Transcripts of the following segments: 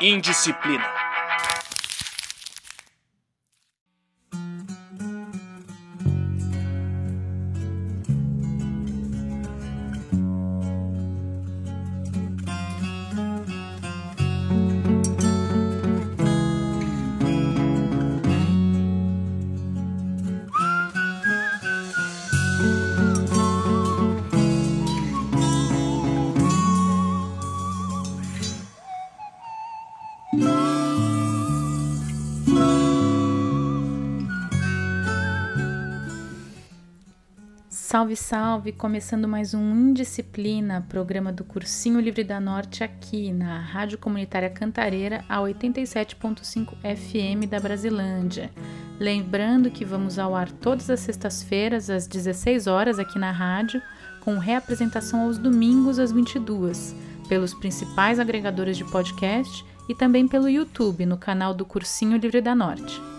Indisciplina. Salve, salve! Começando mais um Indisciplina, programa do Cursinho Livre da Norte aqui na Rádio Comunitária Cantareira, a 87.5 FM da Brasilândia. Lembrando que vamos ao ar todas as sextas-feiras às 16 horas aqui na rádio, com reapresentação aos domingos às 22, pelos principais agregadores de podcast e também pelo YouTube no canal do Cursinho Livre da Norte.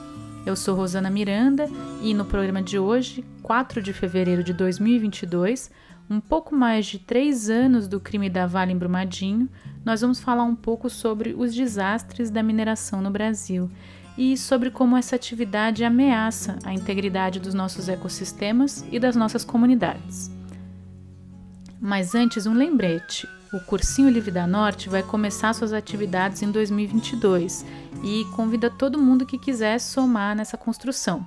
Eu sou Rosana Miranda e no programa de hoje, 4 de fevereiro de 2022, um pouco mais de três anos do crime da Vale em Brumadinho, nós vamos falar um pouco sobre os desastres da mineração no Brasil e sobre como essa atividade ameaça a integridade dos nossos ecossistemas e das nossas comunidades. Mas antes, um lembrete: o Cursinho Livre da Norte vai começar suas atividades em 2022 e convida todo mundo que quiser somar nessa construção.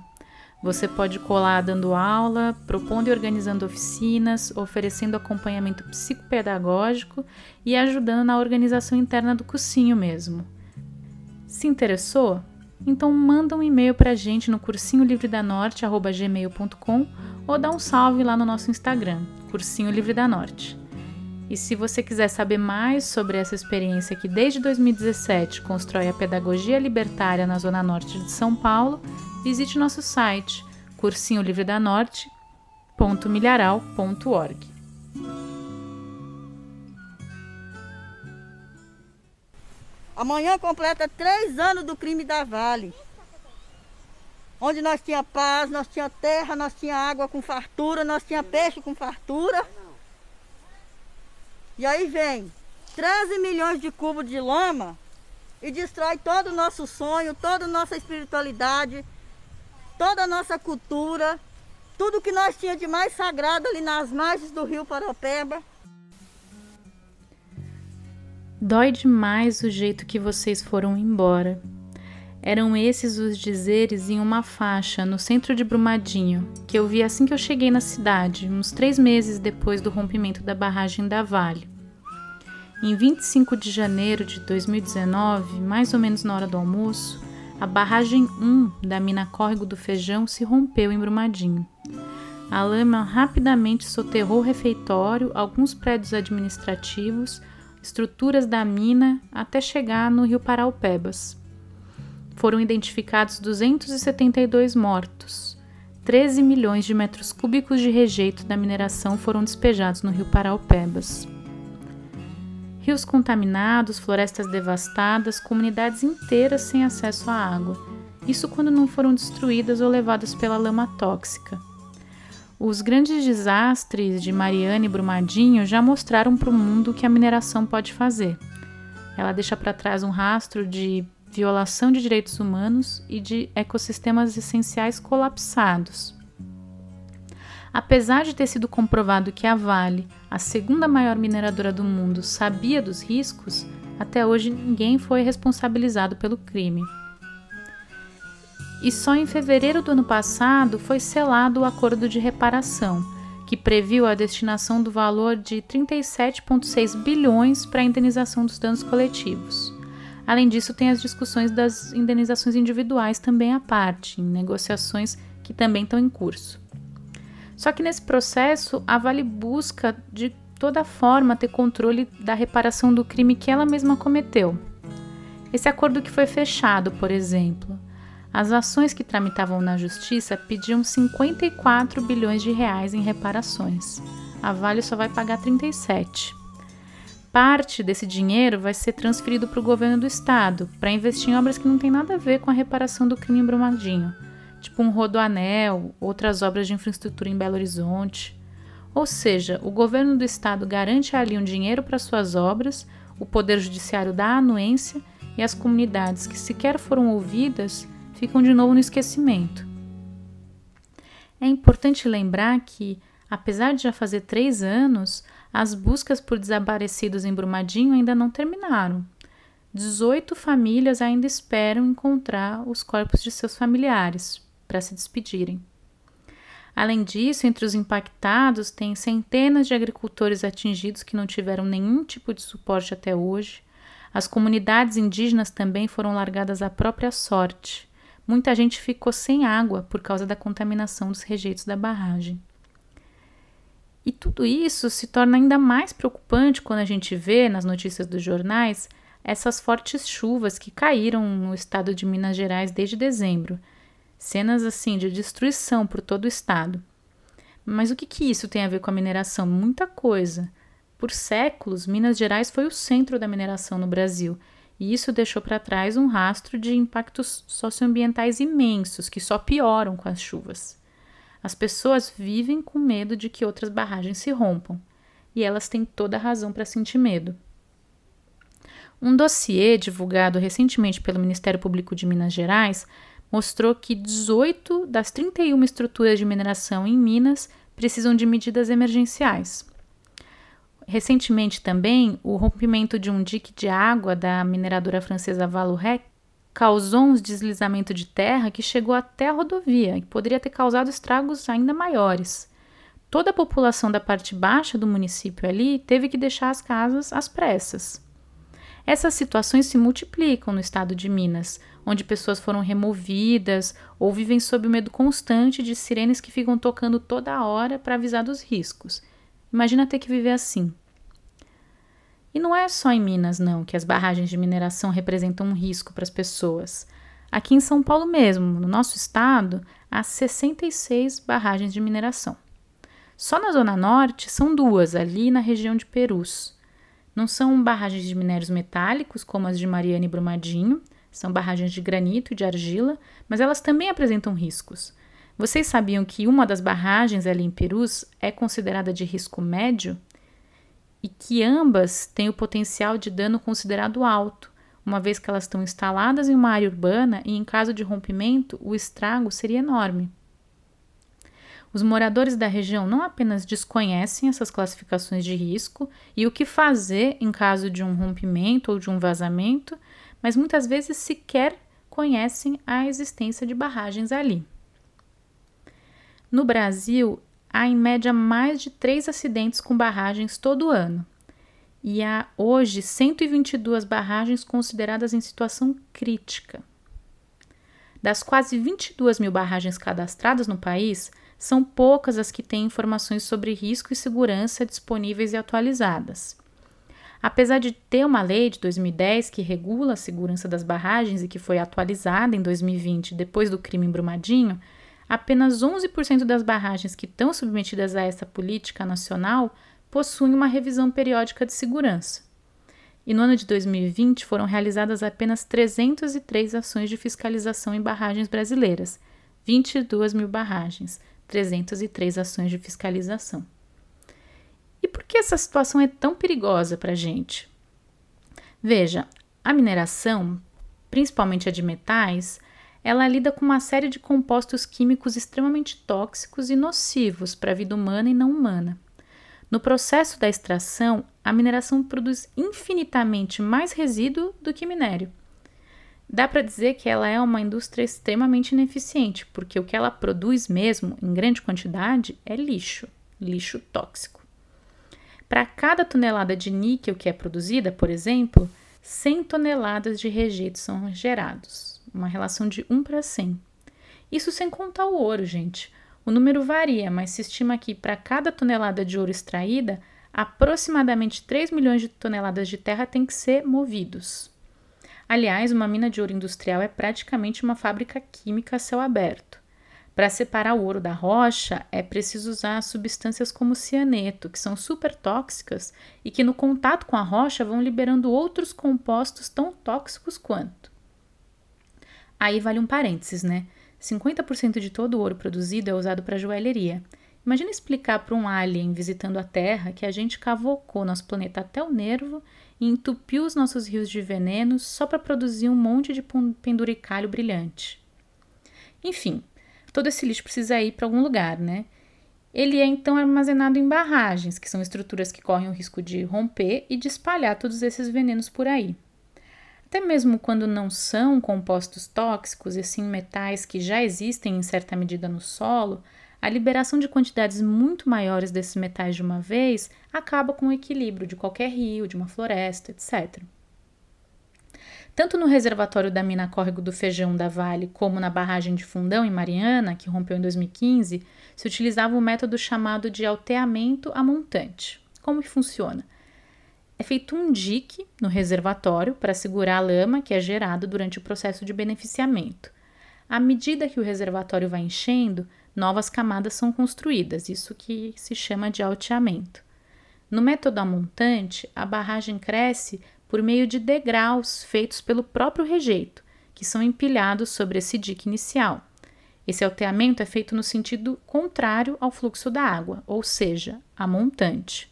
Você pode colar dando aula, propondo e organizando oficinas, oferecendo acompanhamento psicopedagógico e ajudando na organização interna do cursinho mesmo. Se interessou? Então manda um e-mail para a gente no cursinholivredanorte.gmail.com ou dá um salve lá no nosso Instagram, Cursinho Livre da Norte. E se você quiser saber mais sobre essa experiência que desde 2017 constrói a pedagogia libertária na Zona Norte de São Paulo, visite nosso site cursinholivredanorte.milharal.org. Amanhã completa três anos do crime da Vale. Onde nós tinha paz, nós tinha terra, nós tinha água com fartura, nós tinha peixe com fartura. E aí vem 13 milhões de cubos de lama e destrói todo o nosso sonho, toda a nossa espiritualidade, toda a nossa cultura, tudo que nós tínhamos de mais sagrado ali nas margens do rio Paropeba. Dói demais o jeito que vocês foram embora. Eram esses os dizeres em uma faixa no centro de Brumadinho, que eu vi assim que eu cheguei na cidade, uns três meses depois do rompimento da barragem da Vale. Em 25 de janeiro de 2019, mais ou menos na hora do almoço, a barragem 1 da mina Córrego do Feijão se rompeu em Brumadinho. A lama rapidamente soterrou o refeitório, alguns prédios administrativos, estruturas da mina até chegar no rio Paraupebas foram identificados 272 mortos. 13 milhões de metros cúbicos de rejeito da mineração foram despejados no rio Paraupebas. Rios contaminados, florestas devastadas, comunidades inteiras sem acesso à água. Isso quando não foram destruídas ou levadas pela lama tóxica. Os grandes desastres de Mariana e Brumadinho já mostraram para o mundo o que a mineração pode fazer. Ela deixa para trás um rastro de violação de direitos humanos e de ecossistemas essenciais colapsados. Apesar de ter sido comprovado que a Vale, a segunda maior mineradora do mundo, sabia dos riscos, até hoje ninguém foi responsabilizado pelo crime. E só em fevereiro do ano passado foi selado o acordo de reparação, que previu a destinação do valor de 37,6 bilhões para a indenização dos danos coletivos. Além disso, tem as discussões das indenizações individuais também à parte, em negociações que também estão em curso. Só que nesse processo, a Vale busca de toda forma ter controle da reparação do crime que ela mesma cometeu. Esse acordo que foi fechado, por exemplo, as ações que tramitavam na justiça pediam 54 bilhões de reais em reparações. A Vale só vai pagar 37 parte desse dinheiro vai ser transferido para o governo do estado, para investir em obras que não têm nada a ver com a reparação do crime em Brumadinho, tipo um rodoanel, outras obras de infraestrutura em Belo Horizonte, Ou seja, o governo do estado garante ali um dinheiro para suas obras, o poder judiciário dá anuência e as comunidades que sequer foram ouvidas ficam de novo no esquecimento. É importante lembrar que, apesar de já fazer três anos, as buscas por desaparecidos em Brumadinho ainda não terminaram. 18 famílias ainda esperam encontrar os corpos de seus familiares para se despedirem. Além disso, entre os impactados, tem centenas de agricultores atingidos que não tiveram nenhum tipo de suporte até hoje. As comunidades indígenas também foram largadas à própria sorte. Muita gente ficou sem água por causa da contaminação dos rejeitos da barragem. E tudo isso se torna ainda mais preocupante quando a gente vê nas notícias dos jornais essas fortes chuvas que caíram no estado de Minas Gerais desde dezembro Cenas assim de destruição por todo o estado. Mas o que, que isso tem a ver com a mineração? Muita coisa. Por séculos, Minas Gerais foi o centro da mineração no Brasil, e isso deixou para trás um rastro de impactos socioambientais imensos que só pioram com as chuvas. As pessoas vivem com medo de que outras barragens se rompam, e elas têm toda a razão para sentir medo. Um dossiê divulgado recentemente pelo Ministério Público de Minas Gerais mostrou que 18 das 31 estruturas de mineração em Minas precisam de medidas emergenciais. Recentemente também, o rompimento de um dique de água da mineradora francesa Vallourec causou um deslizamento de terra que chegou até a rodovia e poderia ter causado estragos ainda maiores. Toda a população da parte baixa do município ali teve que deixar as casas às pressas. Essas situações se multiplicam no estado de Minas, onde pessoas foram removidas ou vivem sob o medo constante de sirenes que ficam tocando toda hora para avisar dos riscos. Imagina ter que viver assim. E não é só em Minas, não, que as barragens de mineração representam um risco para as pessoas. Aqui em São Paulo mesmo, no nosso estado, há 66 barragens de mineração. Só na Zona Norte são duas, ali na região de Perus. Não são barragens de minérios metálicos, como as de Mariana e Brumadinho, são barragens de granito e de argila, mas elas também apresentam riscos. Vocês sabiam que uma das barragens ali em Perus é considerada de risco médio? E que ambas têm o potencial de dano considerado alto, uma vez que elas estão instaladas em uma área urbana e, em caso de rompimento, o estrago seria enorme. Os moradores da região não apenas desconhecem essas classificações de risco e o que fazer em caso de um rompimento ou de um vazamento, mas muitas vezes sequer conhecem a existência de barragens ali. No Brasil, há em média mais de três acidentes com barragens todo ano. E há hoje 122 barragens consideradas em situação crítica. Das quase 22 mil barragens cadastradas no país, são poucas as que têm informações sobre risco e segurança disponíveis e atualizadas. Apesar de ter uma lei de 2010 que regula a segurança das barragens e que foi atualizada em 2020 depois do crime em Brumadinho, apenas 11% das barragens que estão submetidas a essa política nacional possuem uma revisão periódica de segurança. E no ano de 2020 foram realizadas apenas 303 ações de fiscalização em barragens brasileiras, 22 mil barragens, 303 ações de fiscalização. E por que essa situação é tão perigosa para a gente? Veja, a mineração, principalmente a de metais, ela lida com uma série de compostos químicos extremamente tóxicos e nocivos para a vida humana e não humana. No processo da extração, a mineração produz infinitamente mais resíduo do que minério. Dá para dizer que ela é uma indústria extremamente ineficiente, porque o que ela produz mesmo, em grande quantidade, é lixo, lixo tóxico. Para cada tonelada de níquel que é produzida, por exemplo, 100 toneladas de rejeitos são gerados, uma relação de 1 para 100. Isso sem contar o ouro, gente. O número varia, mas se estima que para cada tonelada de ouro extraída, aproximadamente 3 milhões de toneladas de terra têm que ser movidos. Aliás, uma mina de ouro industrial é praticamente uma fábrica química a céu aberto. Para separar o ouro da rocha, é preciso usar substâncias como cianeto, que são super tóxicas e que no contato com a rocha vão liberando outros compostos tão tóxicos quanto. Aí vale um parênteses, né? 50% de todo o ouro produzido é usado para joalheria Imagina explicar para um alien visitando a Terra que a gente cavocou nosso planeta até o nervo e entupiu os nossos rios de veneno só para produzir um monte de penduricalho brilhante. Enfim, todo esse lixo precisa ir para algum lugar, né? Ele é então armazenado em barragens, que são estruturas que correm o risco de romper e de espalhar todos esses venenos por aí. Até mesmo quando não são compostos tóxicos e sim metais que já existem em certa medida no solo, a liberação de quantidades muito maiores desses metais de uma vez acaba com o equilíbrio de qualquer rio, de uma floresta, etc. Tanto no reservatório da mina Córrego do Feijão da Vale, como na barragem de Fundão, em Mariana, que rompeu em 2015, se utilizava o um método chamado de alteamento a montante. Como que funciona? É feito um dique no reservatório para segurar a lama que é gerada durante o processo de beneficiamento. À medida que o reservatório vai enchendo, novas camadas são construídas, isso que se chama de alteamento. No método amontante, a barragem cresce por meio de degraus feitos pelo próprio rejeito, que são empilhados sobre esse dique inicial. Esse alteamento é feito no sentido contrário ao fluxo da água, ou seja, a montante.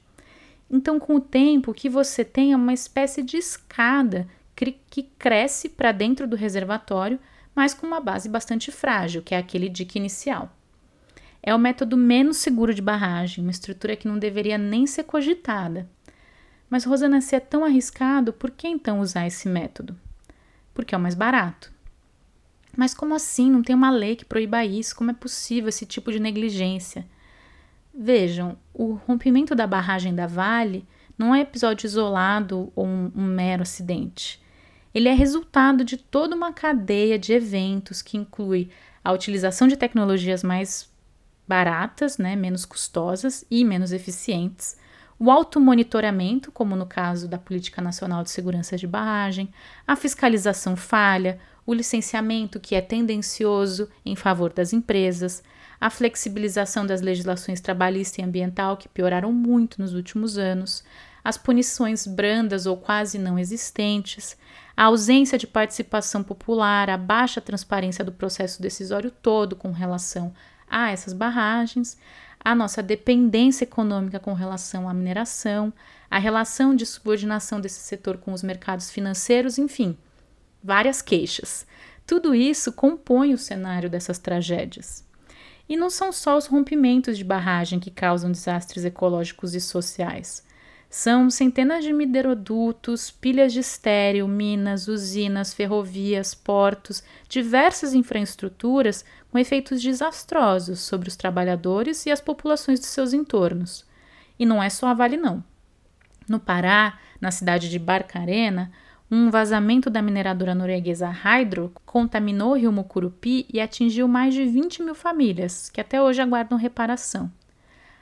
Então, com o tempo, que você tem é uma espécie de escada que cresce para dentro do reservatório, mas com uma base bastante frágil, que é aquele dique inicial. É o método menos seguro de barragem, uma estrutura que não deveria nem ser cogitada. Mas, Rosana, se é tão arriscado, por que então usar esse método? Porque é o mais barato. Mas como assim? Não tem uma lei que proíba isso? Como é possível esse tipo de negligência? Vejam, o rompimento da barragem da Vale não é episódio isolado ou um, um mero acidente. Ele é resultado de toda uma cadeia de eventos que inclui a utilização de tecnologias mais baratas, né, menos custosas e menos eficientes, o automonitoramento, como no caso da Política Nacional de Segurança de Barragem, a fiscalização falha, o licenciamento, que é tendencioso em favor das empresas, a flexibilização das legislações trabalhista e ambiental, que pioraram muito nos últimos anos, as punições brandas ou quase não existentes, a ausência de participação popular, a baixa transparência do processo decisório todo com relação a essas barragens, a nossa dependência econômica com relação à mineração, a relação de subordinação desse setor com os mercados financeiros, enfim, várias queixas. Tudo isso compõe o cenário dessas tragédias. E não são só os rompimentos de barragem que causam desastres ecológicos e sociais. São centenas de minerodutos, pilhas de estéreo, minas, usinas, ferrovias, portos, diversas infraestruturas com efeitos desastrosos sobre os trabalhadores e as populações de seus entornos. E não é só a Vale, não. No Pará, na cidade de Barcarena, um vazamento da mineradora norueguesa Hydro contaminou o rio Mucurupi e atingiu mais de 20 mil famílias, que até hoje aguardam reparação.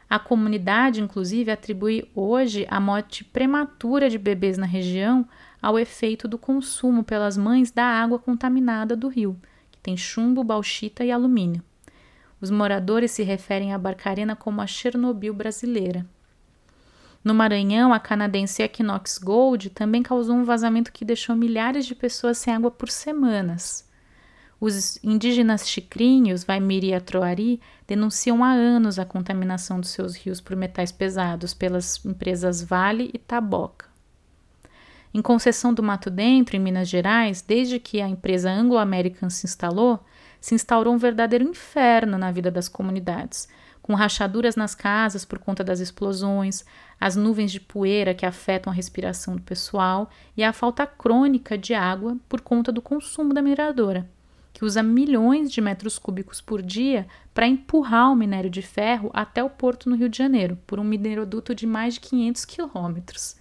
A comunidade, inclusive, atribui hoje a morte prematura de bebês na região ao efeito do consumo pelas mães da água contaminada do rio, que tem chumbo, bauxita e alumínio. Os moradores se referem à Barcarena como a Chernobyl brasileira. No Maranhão, a canadense Equinox Gold também causou um vazamento que deixou milhares de pessoas sem água por semanas. Os indígenas chicrinhos, Vaimiri e Atroari, denunciam há anos a contaminação dos seus rios por metais pesados pelas empresas Vale e Taboca. Em Conceição do Mato Dentro, em Minas Gerais, desde que a empresa Anglo-American se instalou, se instaurou um verdadeiro inferno na vida das comunidades, com rachaduras nas casas por conta das explosões, as nuvens de poeira que afetam a respiração do pessoal e a falta crônica de água por conta do consumo da mineradora que usa milhões de metros cúbicos por dia para empurrar o minério de ferro até o porto no Rio de Janeiro, por um mineroduto de mais de 500 quilômetros.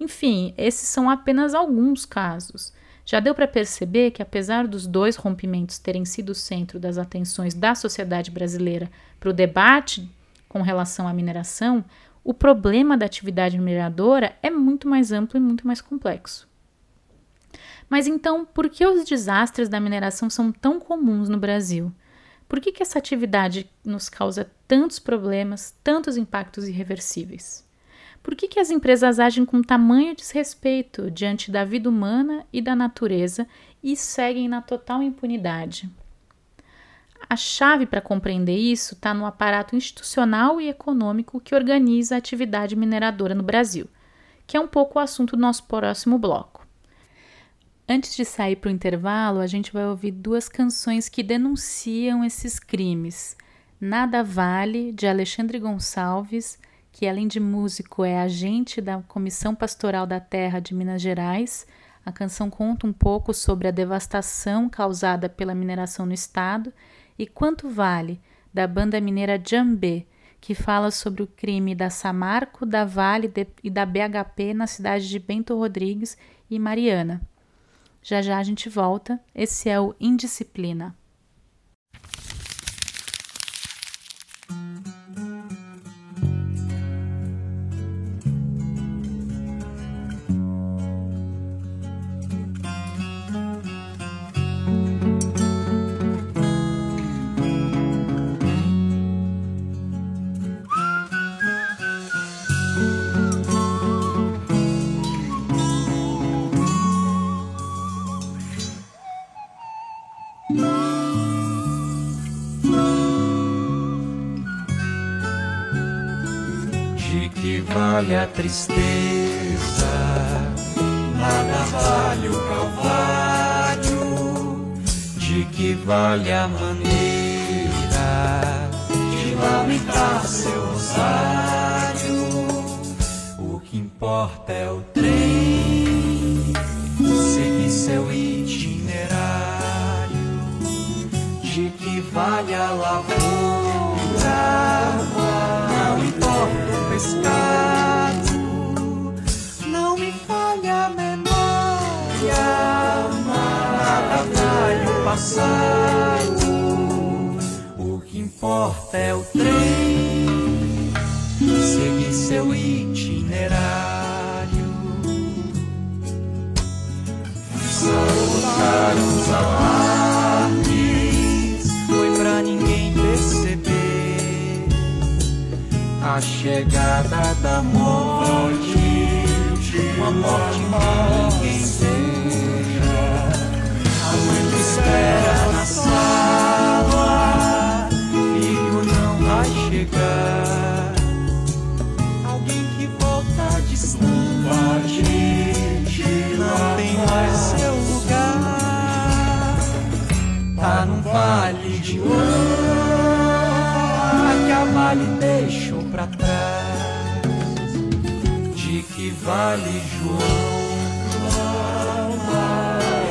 Enfim, esses são apenas alguns casos. Já deu para perceber que, apesar dos dois rompimentos terem sido o centro das atenções da sociedade brasileira para o debate com relação à mineração, o problema da atividade mineradora é muito mais amplo e muito mais complexo. Mas então, por que os desastres da mineração são tão comuns no Brasil? Por que, que essa atividade nos causa tantos problemas, tantos impactos irreversíveis? Por que, que as empresas agem com tamanho desrespeito diante da vida humana e da natureza e seguem na total impunidade? A chave para compreender isso está no aparato institucional e econômico que organiza a atividade mineradora no Brasil, que é um pouco o assunto do nosso próximo bloco. Antes de sair para o intervalo, a gente vai ouvir duas canções que denunciam esses crimes. Nada Vale, de Alexandre Gonçalves, que além de músico é agente da Comissão Pastoral da Terra de Minas Gerais. A canção conta um pouco sobre a devastação causada pela mineração no estado. E Quanto Vale, da banda mineira Jambê, que fala sobre o crime da Samarco, da Vale e da BHP na cidade de Bento Rodrigues e Mariana. Já já a gente volta. Esse é o Indisciplina. Vale a tristeza, nada vale o calvário, de que vale a maneira de lamentar seu rosário. O que importa é o trem, seguir seu itinerário, de que vale a lavoura pescado. Vale o que importa é o trem, seguir seu itinerário. Sabotar os alarmes, foi pra ninguém perceber a chegada da morte, uma morte que vale João,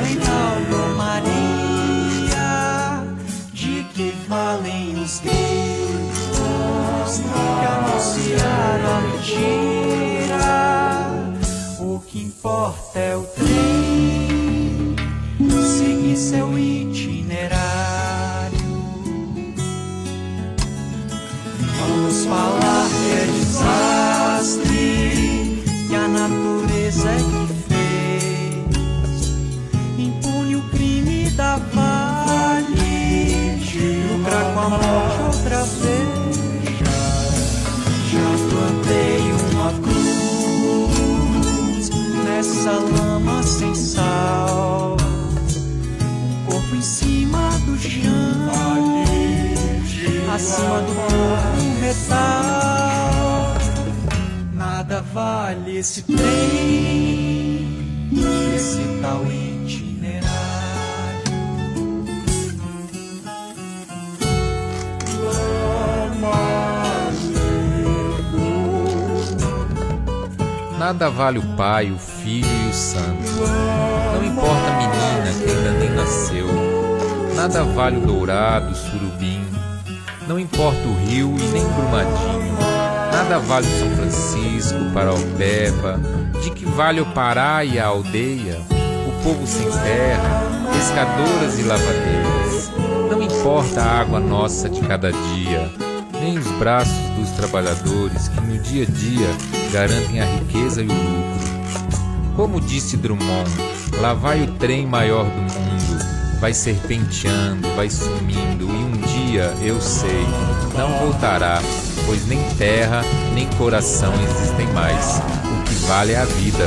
Reinaldo Maria? De que valem os gritos que anunciaram a mentira? O que importa é o trem, seguir seu itinerário. Vamos falar desastre outra vez. Já plantei uma cruz nessa lama sem sal, um corpo em cima do chão, acima do corpo metal nada vale esse trem, esse tal Nada vale o pai, o filho e o santo. Não importa a menina que ainda nem nasceu. Nada vale o dourado, o surubim. Não importa o rio e nem Brumadinho Nada vale São Francisco, Paraupeba, de que vale o Pará e a aldeia, o povo sem terra, pescadoras e lavadeiras. Não importa a água nossa de cada dia, nem os braços dos trabalhadores que no dia a dia garantem a riqueza e o lucro. Como disse Drummond, lá vai o trem maior do mundo, vai serpenteando, vai sumindo, e um dia, eu sei, não voltará pois nem terra nem coração existem mais. O que vale é a vida.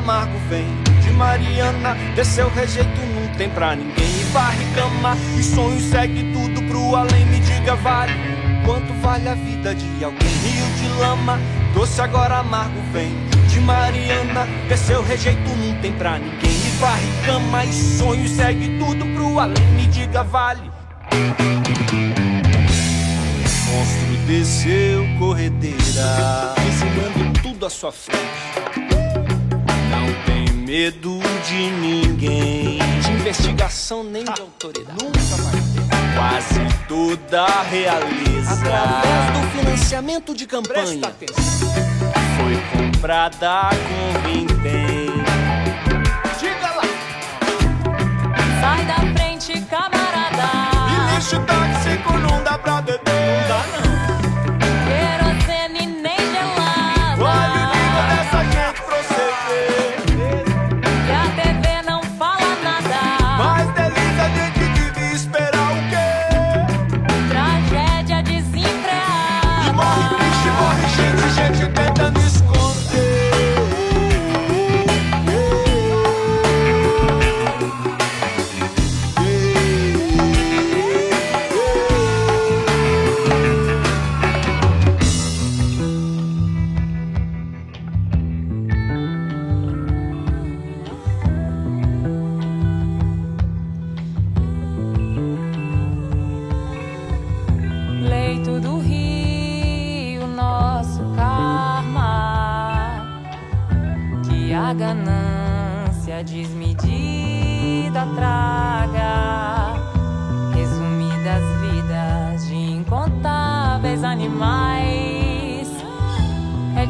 Amargo vem de Mariana. Desceu rejeito, não tem pra ninguém. E varre cama e sonho segue tudo pro além. Me diga, vale quanto vale a vida de alguém? Rio de lama, doce agora amargo vem de Mariana. Desceu rejeito, não tem pra ninguém. E varre cama e sonho segue tudo pro além. Me diga, vale. Monstro desceu corredeira, ensinando tudo à sua frente. Medo de ninguém, de investigação nem de autoridade. Nunca vai ter. Quase toda a realeza, através do financiamento de campanha, foi comprada com vintém. Diga lá! Sai da frente, camarada. E lixo tóxico não dá pra beber.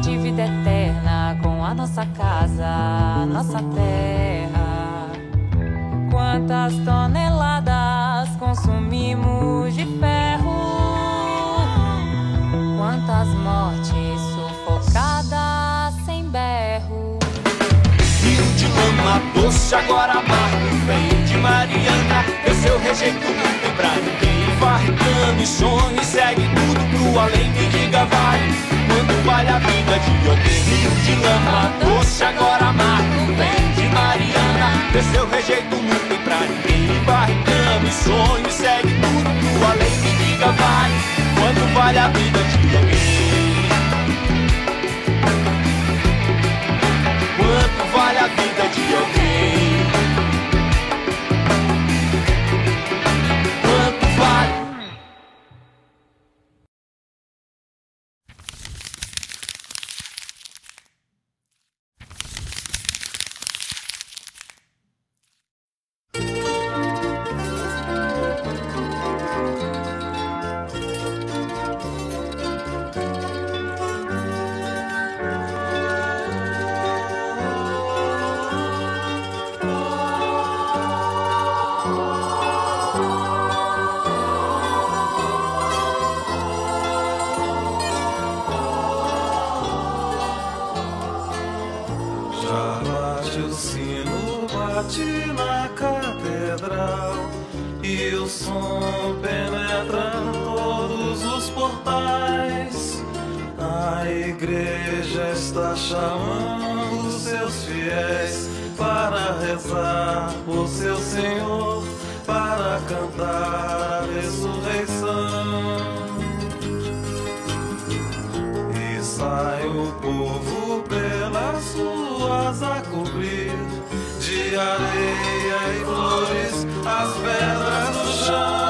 Dívida eterna com a nossa casa, nossa terra. Quantas toneladas consumimos de ferro? Quantas mortes sufocadas sem berro? Rio de lama doce, agora amargo Vem de Mariana, desceu rejeito Não tem pra ninguém Varricando e sonho, segue tudo pro além Me diga, vale, quanto vale a vida de alguém Rio de lama. Doce, agora amargo Vem de Mariana, desceu rejeito Não tem pra ninguém. Varricando e sonho, segue tudo além Me diga, vale, quanto vale a vida de alguém. Quanto vale a vida de alguém? Bate na catedral e o som penetra todos os portais. A igreja está chamando seus fiéis para rezar por seu Senhor, para cantar a ressurreição. E sai o povo pelas ruas a cobrir de areia e flores as pedras no chão.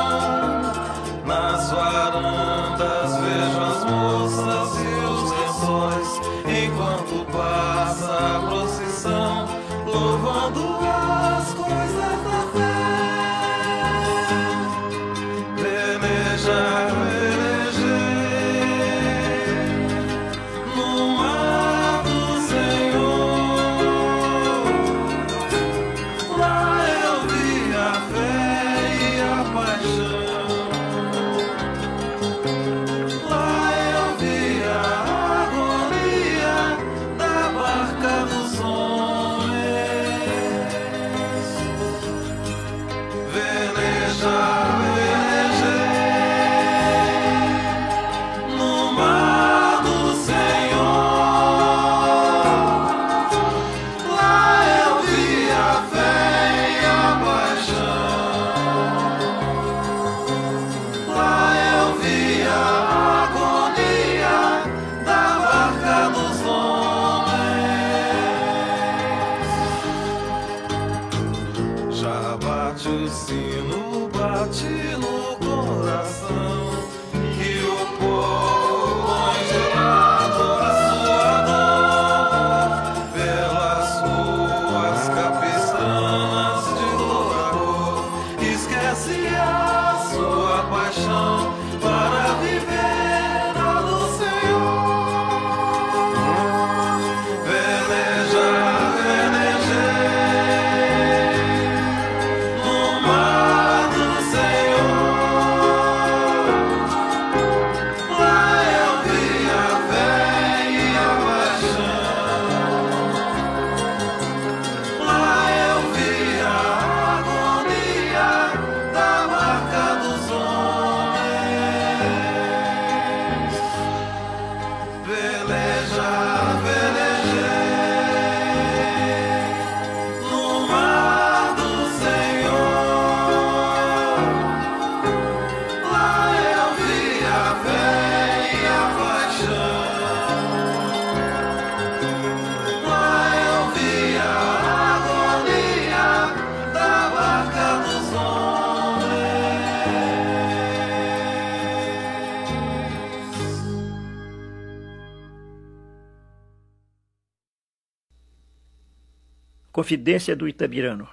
Confidência do Itabirano.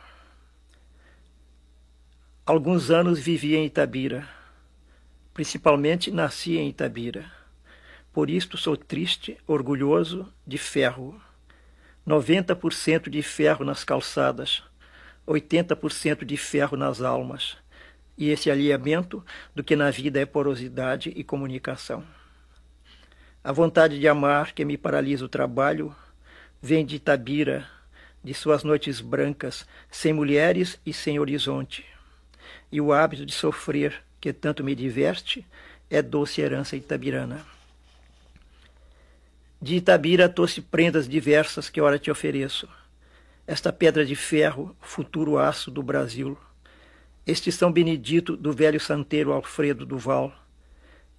Alguns anos vivi em Itabira. Principalmente nasci em Itabira. Por isto sou triste, orgulhoso, de ferro. 90% de ferro nas calçadas, 80% de ferro nas almas. E esse alinhamento do que na vida é porosidade e comunicação. A vontade de amar que me paralisa o trabalho vem de Itabira, de suas noites brancas, sem mulheres e sem horizonte. E o hábito de sofrer, que tanto me diverte, é doce herança itabirana. De Itabira trouxe prendas diversas que ora te ofereço. Esta pedra de ferro, futuro aço do Brasil. Este São Benedito do velho santeiro Alfredo Duval.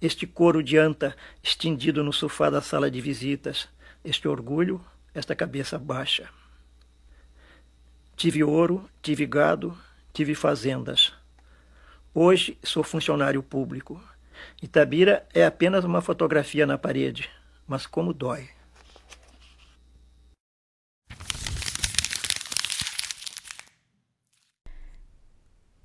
Este couro de anta estendido no sofá da sala de visitas. Este orgulho, esta cabeça baixa. Tive ouro, tive gado, tive fazendas. Hoje sou funcionário público. Itabira é apenas uma fotografia na parede, mas como dói.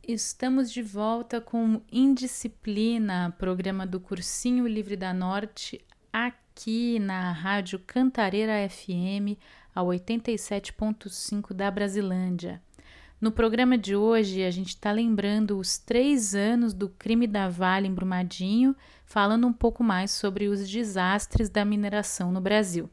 Estamos de volta com Indisciplina, programa do Cursinho Livre da Norte, aqui na Rádio Cantareira FM, a 87.5 da Brasilândia. No programa de hoje, a gente está lembrando os três anos do crime da Vale em Brumadinho, falando um pouco mais sobre os desastres da mineração no Brasil.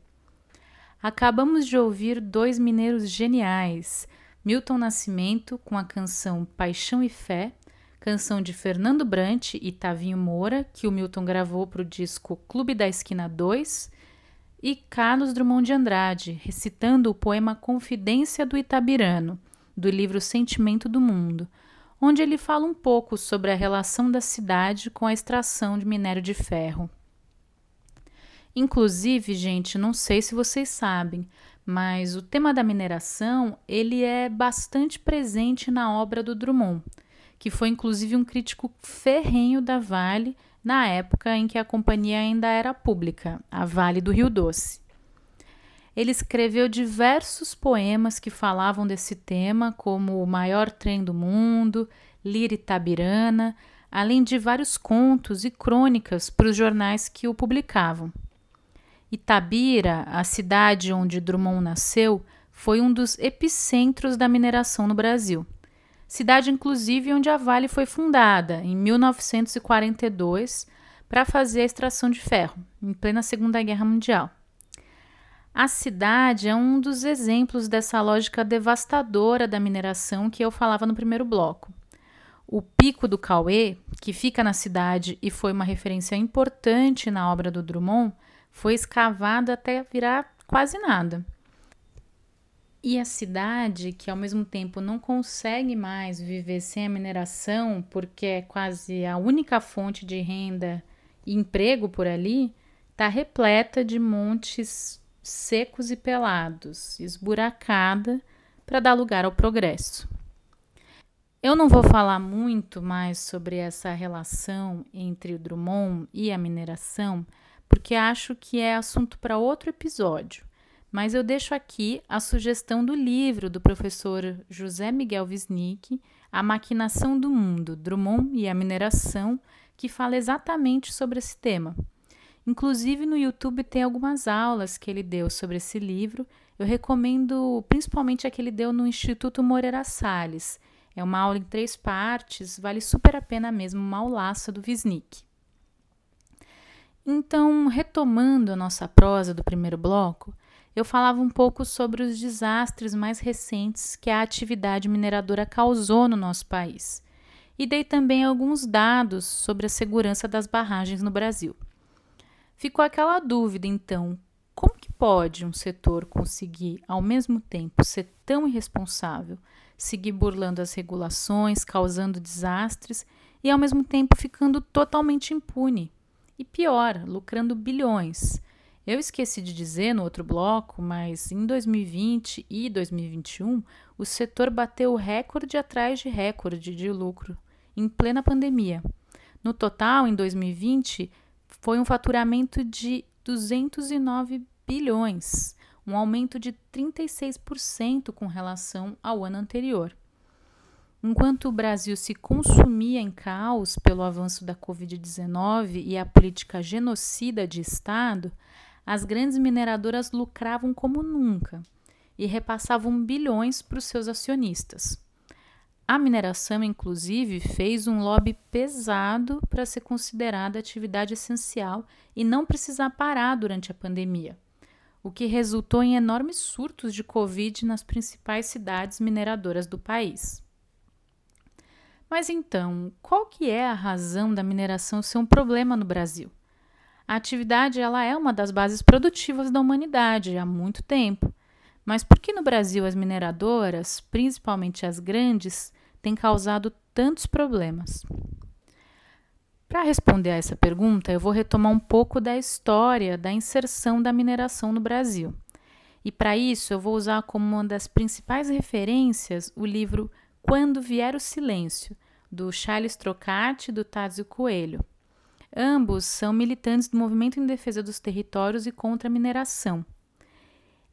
Acabamos de ouvir dois mineiros geniais, Milton Nascimento com a canção Paixão e Fé, canção de Fernando Brant e Tavinho Moura, que o Milton gravou para o disco Clube da Esquina 2, e Carlos Drummond de Andrade, recitando o poema Confidência do Itabirano, do livro Sentimento do Mundo, onde ele fala um pouco sobre a relação da cidade com a extração de minério de ferro. Inclusive, gente, não sei se vocês sabem, mas o tema da mineração ele é bastante presente na obra do Drummond, que foi inclusive um crítico ferrenho da Vale na época em que a companhia ainda era pública, a Vale do Rio Doce. Ele escreveu diversos poemas que falavam desse tema, como O Maior Trem do Mundo, Lira Itabirana, além de vários contos e crônicas para os jornais que o publicavam. Itabira, a cidade onde Drummond nasceu, foi um dos epicentros da mineração no Brasil cidade inclusive onde a Vale foi fundada em 1942 para fazer a extração de ferro, em plena Segunda Guerra Mundial. A cidade é um dos exemplos dessa lógica devastadora da mineração que eu falava no primeiro bloco. O Pico do Cauê, que fica na cidade e foi uma referência importante na obra do Drummond, foi escavado até virar quase nada. E a cidade, que ao mesmo tempo não consegue mais viver sem a mineração, porque é quase a única fonte de renda e emprego por ali, está repleta de montes secos e pelados, esburacada para dar lugar ao progresso. Eu não vou falar muito mais sobre essa relação entre o Drummond e a mineração, porque acho que é assunto para outro episódio mas eu deixo aqui a sugestão do livro do professor José Miguel Wisnik, A Maquinação do Mundo, Drummond e a Mineração, que fala exatamente sobre esse tema. Inclusive no YouTube tem algumas aulas que ele deu sobre esse livro. Eu recomendo principalmente a que ele deu no Instituto Moreira Salles. É uma aula em três partes, vale super a pena mesmo, uma aulaça do Wisnik. Então, retomando a nossa prosa do primeiro bloco, eu falava um pouco sobre os desastres mais recentes que a atividade mineradora causou no nosso país. E dei também alguns dados sobre a segurança das barragens no Brasil. Ficou aquela dúvida, então, como que pode um setor conseguir, ao mesmo tempo, ser tão irresponsável, seguir burlando as regulações, causando desastres e, ao mesmo tempo, ficando totalmente impune? E pior, lucrando bilhões eu esqueci de dizer no outro bloco, mas em 2020 e 2021, o setor bateu recorde atrás de recorde de lucro, em plena pandemia. No total, em 2020, foi um faturamento de 209 bilhões, um aumento de 36% com relação ao ano anterior. Enquanto o Brasil se consumia em caos pelo avanço da Covid-19 e a política genocida de Estado, as grandes mineradoras lucravam como nunca e repassavam bilhões para os seus acionistas. A mineração, inclusive, fez um lobby pesado para ser considerada atividade essencial e não precisar parar durante a pandemia, o que resultou em enormes surtos de Covid nas principais cidades mineradoras do país. Mas então, qual que é a razão da mineração ser um problema no Brasil? A atividade ela é uma das bases produtivas da humanidade há muito tempo. Mas por que no Brasil as mineradoras, principalmente as grandes, têm causado tantos problemas? Para responder a essa pergunta, eu vou retomar um pouco da história da inserção da mineração no Brasil. E para isso, eu vou usar como uma das principais referências o livro Quando Vier o Silêncio, do Charles Trocati e do Tadzio Coelho. Ambos são militantes do movimento em defesa dos territórios e contra a mineração.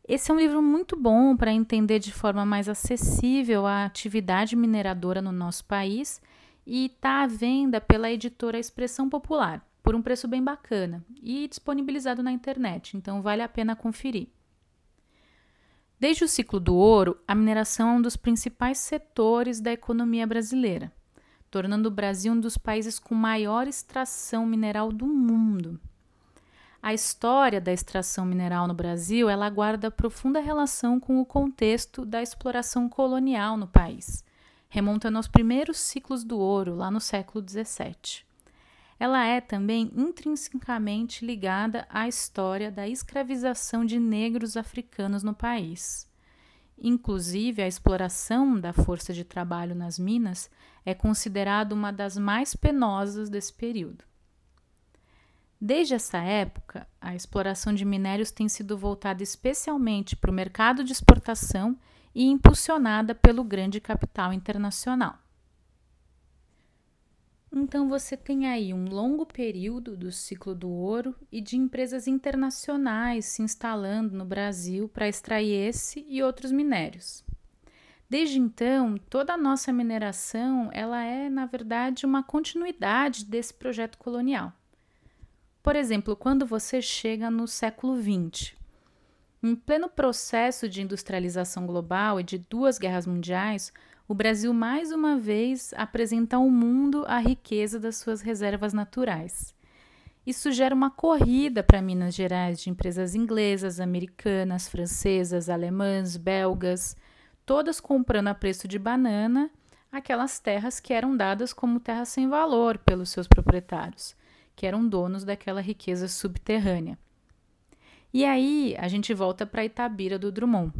Esse é um livro muito bom para entender de forma mais acessível a atividade mineradora no nosso país e está à venda pela editora Expressão Popular, por um preço bem bacana e disponibilizado na internet, então vale a pena conferir. Desde o ciclo do ouro, a mineração é um dos principais setores da economia brasileira tornando o Brasil um dos países com maior extração mineral do mundo. A história da extração mineral no Brasil ela guarda profunda relação com o contexto da exploração colonial no país, remontando aos primeiros ciclos do ouro, lá no século XVII. Ela é também intrinsecamente ligada à história da escravização de negros africanos no país. Inclusive, a exploração da força de trabalho nas minas é considerada uma das mais penosas desse período. Desde essa época, a exploração de minérios tem sido voltada especialmente para o mercado de exportação e impulsionada pelo grande capital internacional. Então você tem aí um longo período do ciclo do ouro e de empresas internacionais se instalando no Brasil para extrair esse e outros minérios. Desde então, toda a nossa mineração, ela é, na verdade, uma continuidade desse projeto colonial. Por exemplo, quando você chega no século XX, em pleno processo de industrialização global e de duas guerras mundiais, o Brasil mais uma vez apresenta ao mundo a riqueza das suas reservas naturais. Isso gera uma corrida para Minas Gerais de empresas inglesas, americanas, francesas, alemãs, belgas, todas comprando a preço de banana aquelas terras que eram dadas como terras sem valor pelos seus proprietários, que eram donos daquela riqueza subterrânea. E aí a gente volta para Itabira do Drummond.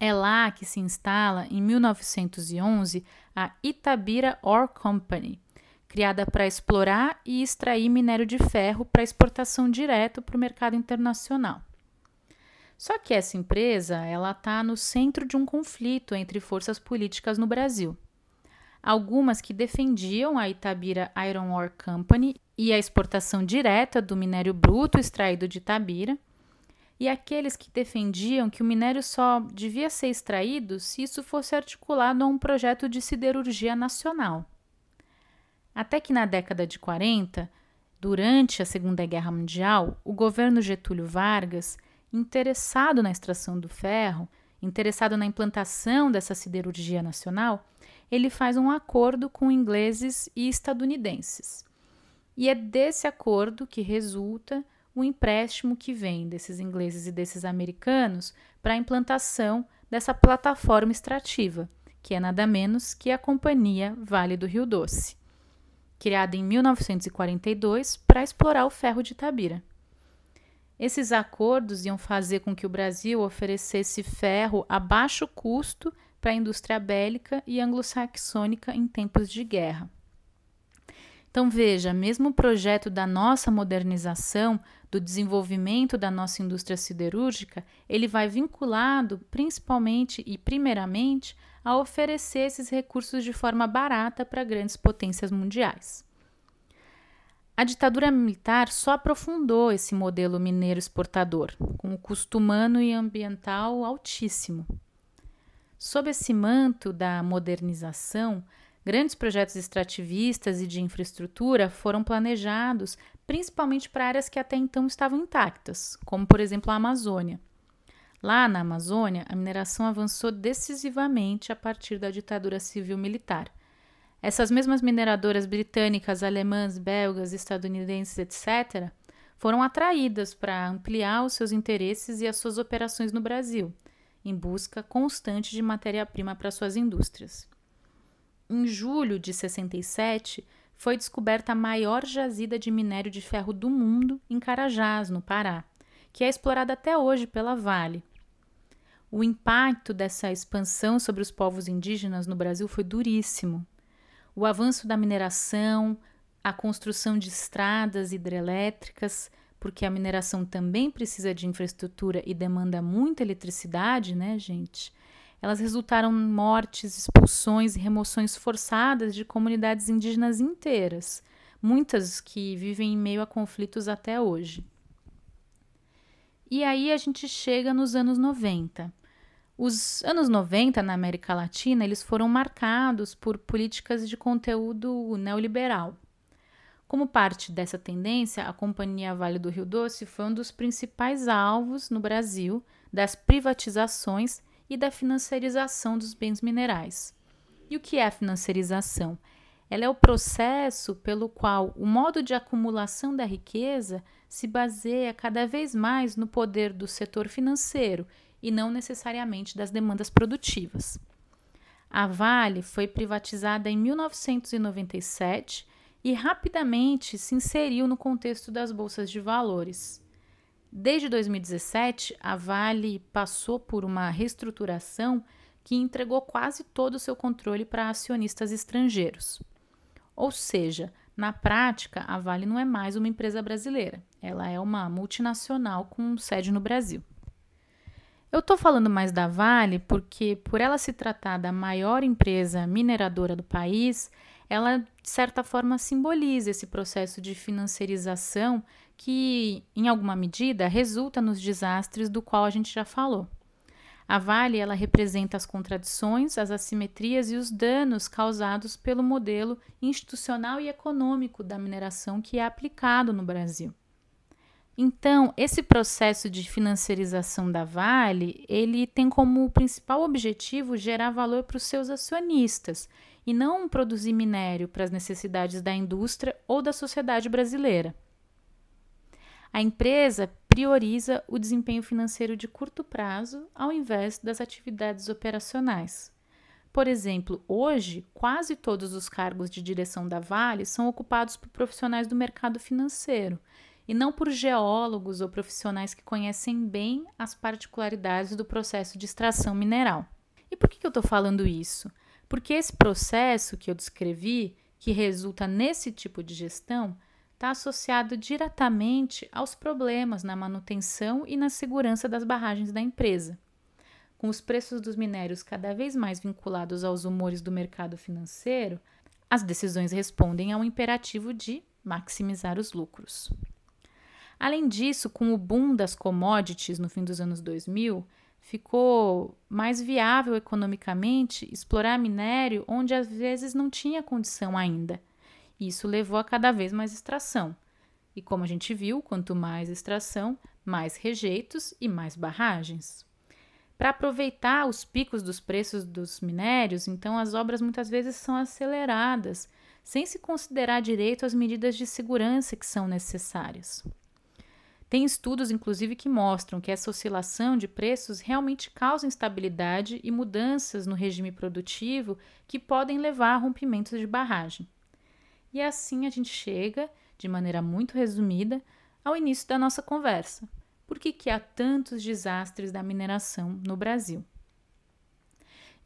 É lá que se instala, em 1911, a Itabira Ore Company, criada para explorar e extrair minério de ferro para exportação direto para o mercado internacional. Só que essa empresa ela está no centro de um conflito entre forças políticas no Brasil. Algumas que defendiam a Itabira Iron Ore Company e a exportação direta do minério bruto extraído de Itabira, e aqueles que defendiam que o minério só devia ser extraído se isso fosse articulado a um projeto de siderurgia nacional. Até que na década de 40, durante a Segunda Guerra Mundial, o governo Getúlio Vargas, interessado na extração do ferro, interessado na implantação dessa siderurgia nacional, ele faz um acordo com ingleses e estadunidenses. E é desse acordo que resulta o empréstimo que vem desses ingleses e desses americanos para a implantação dessa plataforma extrativa, que é nada menos que a Companhia Vale do Rio Doce, criada em 1942 para explorar o ferro de Itabira. Esses acordos iam fazer com que o Brasil oferecesse ferro a baixo custo para a indústria bélica e anglo-saxônica em tempos de guerra. Então, veja, mesmo o projeto da nossa modernização, do desenvolvimento da nossa indústria siderúrgica, ele vai vinculado principalmente e primeiramente a oferecer esses recursos de forma barata para grandes potências mundiais. A ditadura militar só aprofundou esse modelo mineiro exportador, com o custo humano e ambiental altíssimo. Sob esse manto da modernização, grandes projetos extrativistas e de infraestrutura foram planejados principalmente para áreas que até então estavam intactas, como por exemplo a Amazônia. Lá na Amazônia, a mineração avançou decisivamente a partir da ditadura civil-militar. Essas mesmas mineradoras britânicas, alemãs, belgas, estadunidenses, etc., foram atraídas para ampliar os seus interesses e as suas operações no Brasil, em busca constante de matéria-prima para suas indústrias. Em julho de 67, foi descoberta a maior jazida de minério de ferro do mundo em Carajás, no Pará, que é explorada até hoje pela Vale. O impacto dessa expansão sobre os povos indígenas no Brasil foi duríssimo o avanço da mineração, a construção de estradas hidrelétricas, porque a mineração também precisa de infraestrutura e demanda muita eletricidade, né, gente? Elas resultaram em mortes, expulsões e remoções forçadas de comunidades indígenas inteiras, muitas que vivem em meio a conflitos até hoje. E aí a gente chega nos anos 90. Os anos 90 na América Latina, eles foram marcados por políticas de conteúdo neoliberal. Como parte dessa tendência, a Companhia Vale do Rio Doce foi um dos principais alvos no Brasil das privatizações e da financiarização dos bens minerais. E o que é a financiarização? Ela é o processo pelo qual o modo de acumulação da riqueza se baseia cada vez mais no poder do setor financeiro e não necessariamente das demandas produtivas. A Vale foi privatizada em 1997 e rapidamente se inseriu no contexto das bolsas de valores. Desde 2017, a Vale passou por uma reestruturação que entregou quase todo o seu controle para acionistas estrangeiros. Ou seja, na prática, a Vale não é mais uma empresa brasileira, ela é uma multinacional com sede no Brasil. Eu estou falando mais da Vale porque, por ela se tratar da maior empresa mineradora do país, ela, de certa forma, simboliza esse processo de financiarização que, em alguma medida, resulta nos desastres do qual a gente já falou. A Vale ela representa as contradições, as assimetrias e os danos causados pelo modelo institucional e econômico da mineração que é aplicado no Brasil. Então, esse processo de financiarização da Vale, ele tem como principal objetivo gerar valor para os seus acionistas e não produzir minério para as necessidades da indústria ou da sociedade brasileira. A empresa prioriza o desempenho financeiro de curto prazo ao invés das atividades operacionais. Por exemplo, hoje, quase todos os cargos de direção da Vale são ocupados por profissionais do mercado financeiro e não por geólogos ou profissionais que conhecem bem as particularidades do processo de extração mineral. E por que, eu estou falando isso? Porque esse processo que eu descrevi, que resulta nesse tipo de gestão, está associado diretamente aos problemas na manutenção e na segurança das barragens da empresa. Com os preços dos minérios cada vez mais vinculados aos humores do mercado financeiro, as decisões respondem ao imperativo de maximizar os lucros. Além disso, com o boom das commodities no fim dos anos 2000, ficou mais viável economicamente explorar minério onde às vezes não tinha condição ainda. Isso levou a cada vez mais extração. E como a gente viu, quanto mais extração, mais rejeitos e mais barragens. Para aproveitar os picos dos preços dos minérios, então as obras muitas vezes são aceleradas, sem se considerar direito as medidas de segurança que são necessárias. Tem estudos, inclusive, que mostram que essa oscilação de preços realmente causa instabilidade e mudanças no regime produtivo que podem levar a rompimentos de barragem. E assim a gente chega, de maneira muito resumida, ao início da nossa conversa. Por que, que há tantos desastres da mineração no Brasil?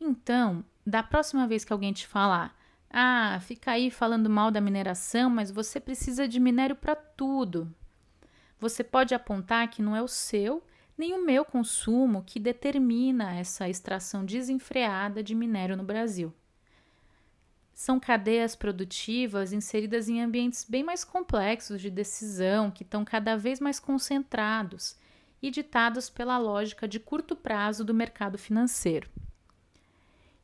Então, da próxima vez que alguém te falar, ah, fica aí falando mal da mineração, mas você precisa de minério para tudo você pode apontar que não é o seu nem o meu consumo que determina essa extração desenfreada de minério no Brasil. São cadeias produtivas inseridas em ambientes bem mais complexos de decisão, que estão cada vez mais concentrados e ditados pela lógica de curto prazo do mercado financeiro.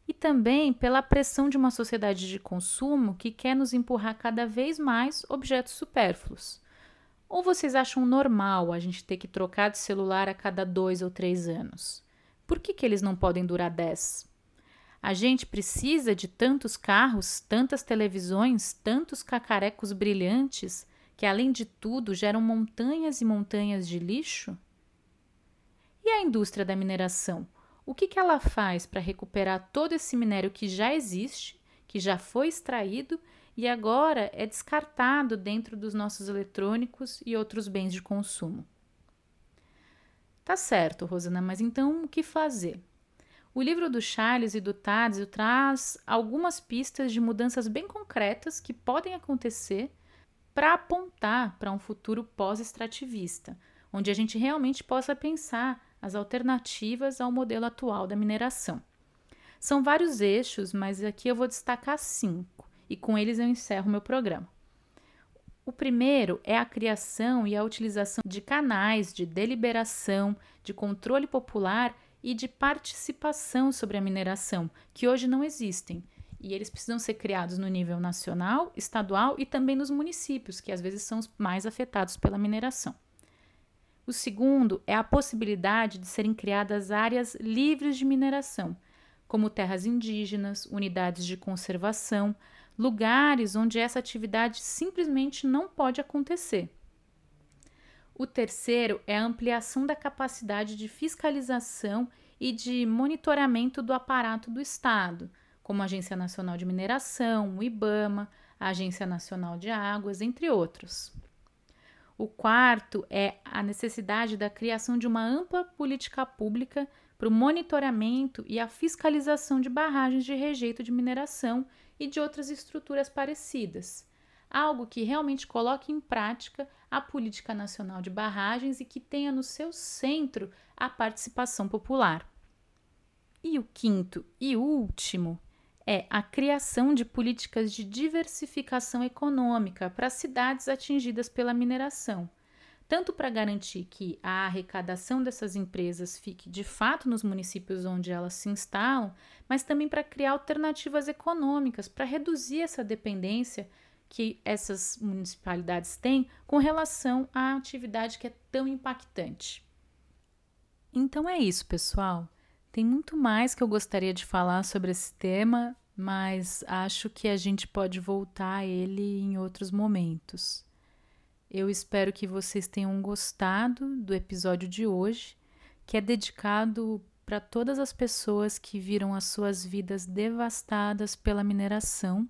E também pela pressão de uma sociedade de consumo que quer nos empurrar cada vez mais objetos supérfluos. Ou vocês acham normal a gente ter que trocar de celular a cada dois ou três anos? Por que, que eles não podem durar dez? A gente precisa de tantos carros, tantas televisões, tantos cacarecos brilhantes que, além de tudo, geram montanhas e montanhas de lixo? E a indústria da mineração? O que, que ela faz para recuperar todo esse minério que já existe, que já foi extraído e agora é descartado dentro dos nossos eletrônicos e outros bens de consumo? Tá certo, Rosana, mas então o que fazer? O livro do Charles e do Tadsio traz algumas pistas de mudanças bem concretas que podem acontecer para apontar para um futuro pós-extrativista, onde a gente realmente possa pensar as alternativas ao modelo atual da mineração. São vários eixos, mas aqui eu vou destacar cinco, e com eles eu encerro meu programa. O primeiro é a criação e a utilização de canais de deliberação, de controle popular e de participação sobre a mineração, que hoje não existem. E eles precisam ser criados no nível nacional, estadual e também nos municípios, que às vezes são os mais afetados pela mineração. O segundo é a possibilidade de serem criadas áreas livres de mineração, como terras indígenas, unidades de conservação, lugares onde essa atividade simplesmente não pode acontecer. O terceiro é a ampliação da capacidade de fiscalização e de monitoramento do aparato do Estado, como a Agência Nacional de Mineração, o IBAMA, a Agência Nacional de Águas, entre outros. O quarto é a necessidade da criação de uma ampla política pública para o monitoramento e a fiscalização de barragens de rejeito de mineração e de outras estruturas parecidas, algo que realmente coloque em prática a política nacional de barragens e que tenha no seu centro a participação popular. E o quinto e último é a criação de políticas de diversificação econômica para cidades atingidas pela mineração, tanto para garantir que a arrecadação dessas empresas fique de fato nos municípios onde elas se instalam, mas também para criar alternativas econômicas para reduzir essa dependência que essas municipalidades têm com relação à atividade que é tão impactante. Então é isso, pessoal. Tem muito mais que eu gostaria de falar sobre esse tema, mas acho que a gente pode voltar a ele em outros momentos. Eu espero que vocês tenham gostado do episódio de hoje, que é dedicado para todas as pessoas que viram as suas vidas devastadas pela mineração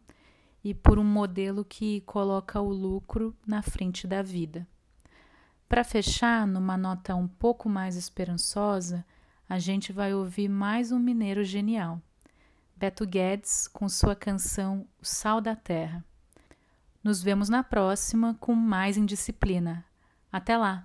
e por um modelo que coloca o lucro na frente da vida. Para fechar, numa nota um pouco mais esperançosa, a gente vai ouvir mais um mineiro genial, Beto Guedes, com sua canção O Sal da Terra. Nos vemos na próxima com mais indisciplina. Até lá!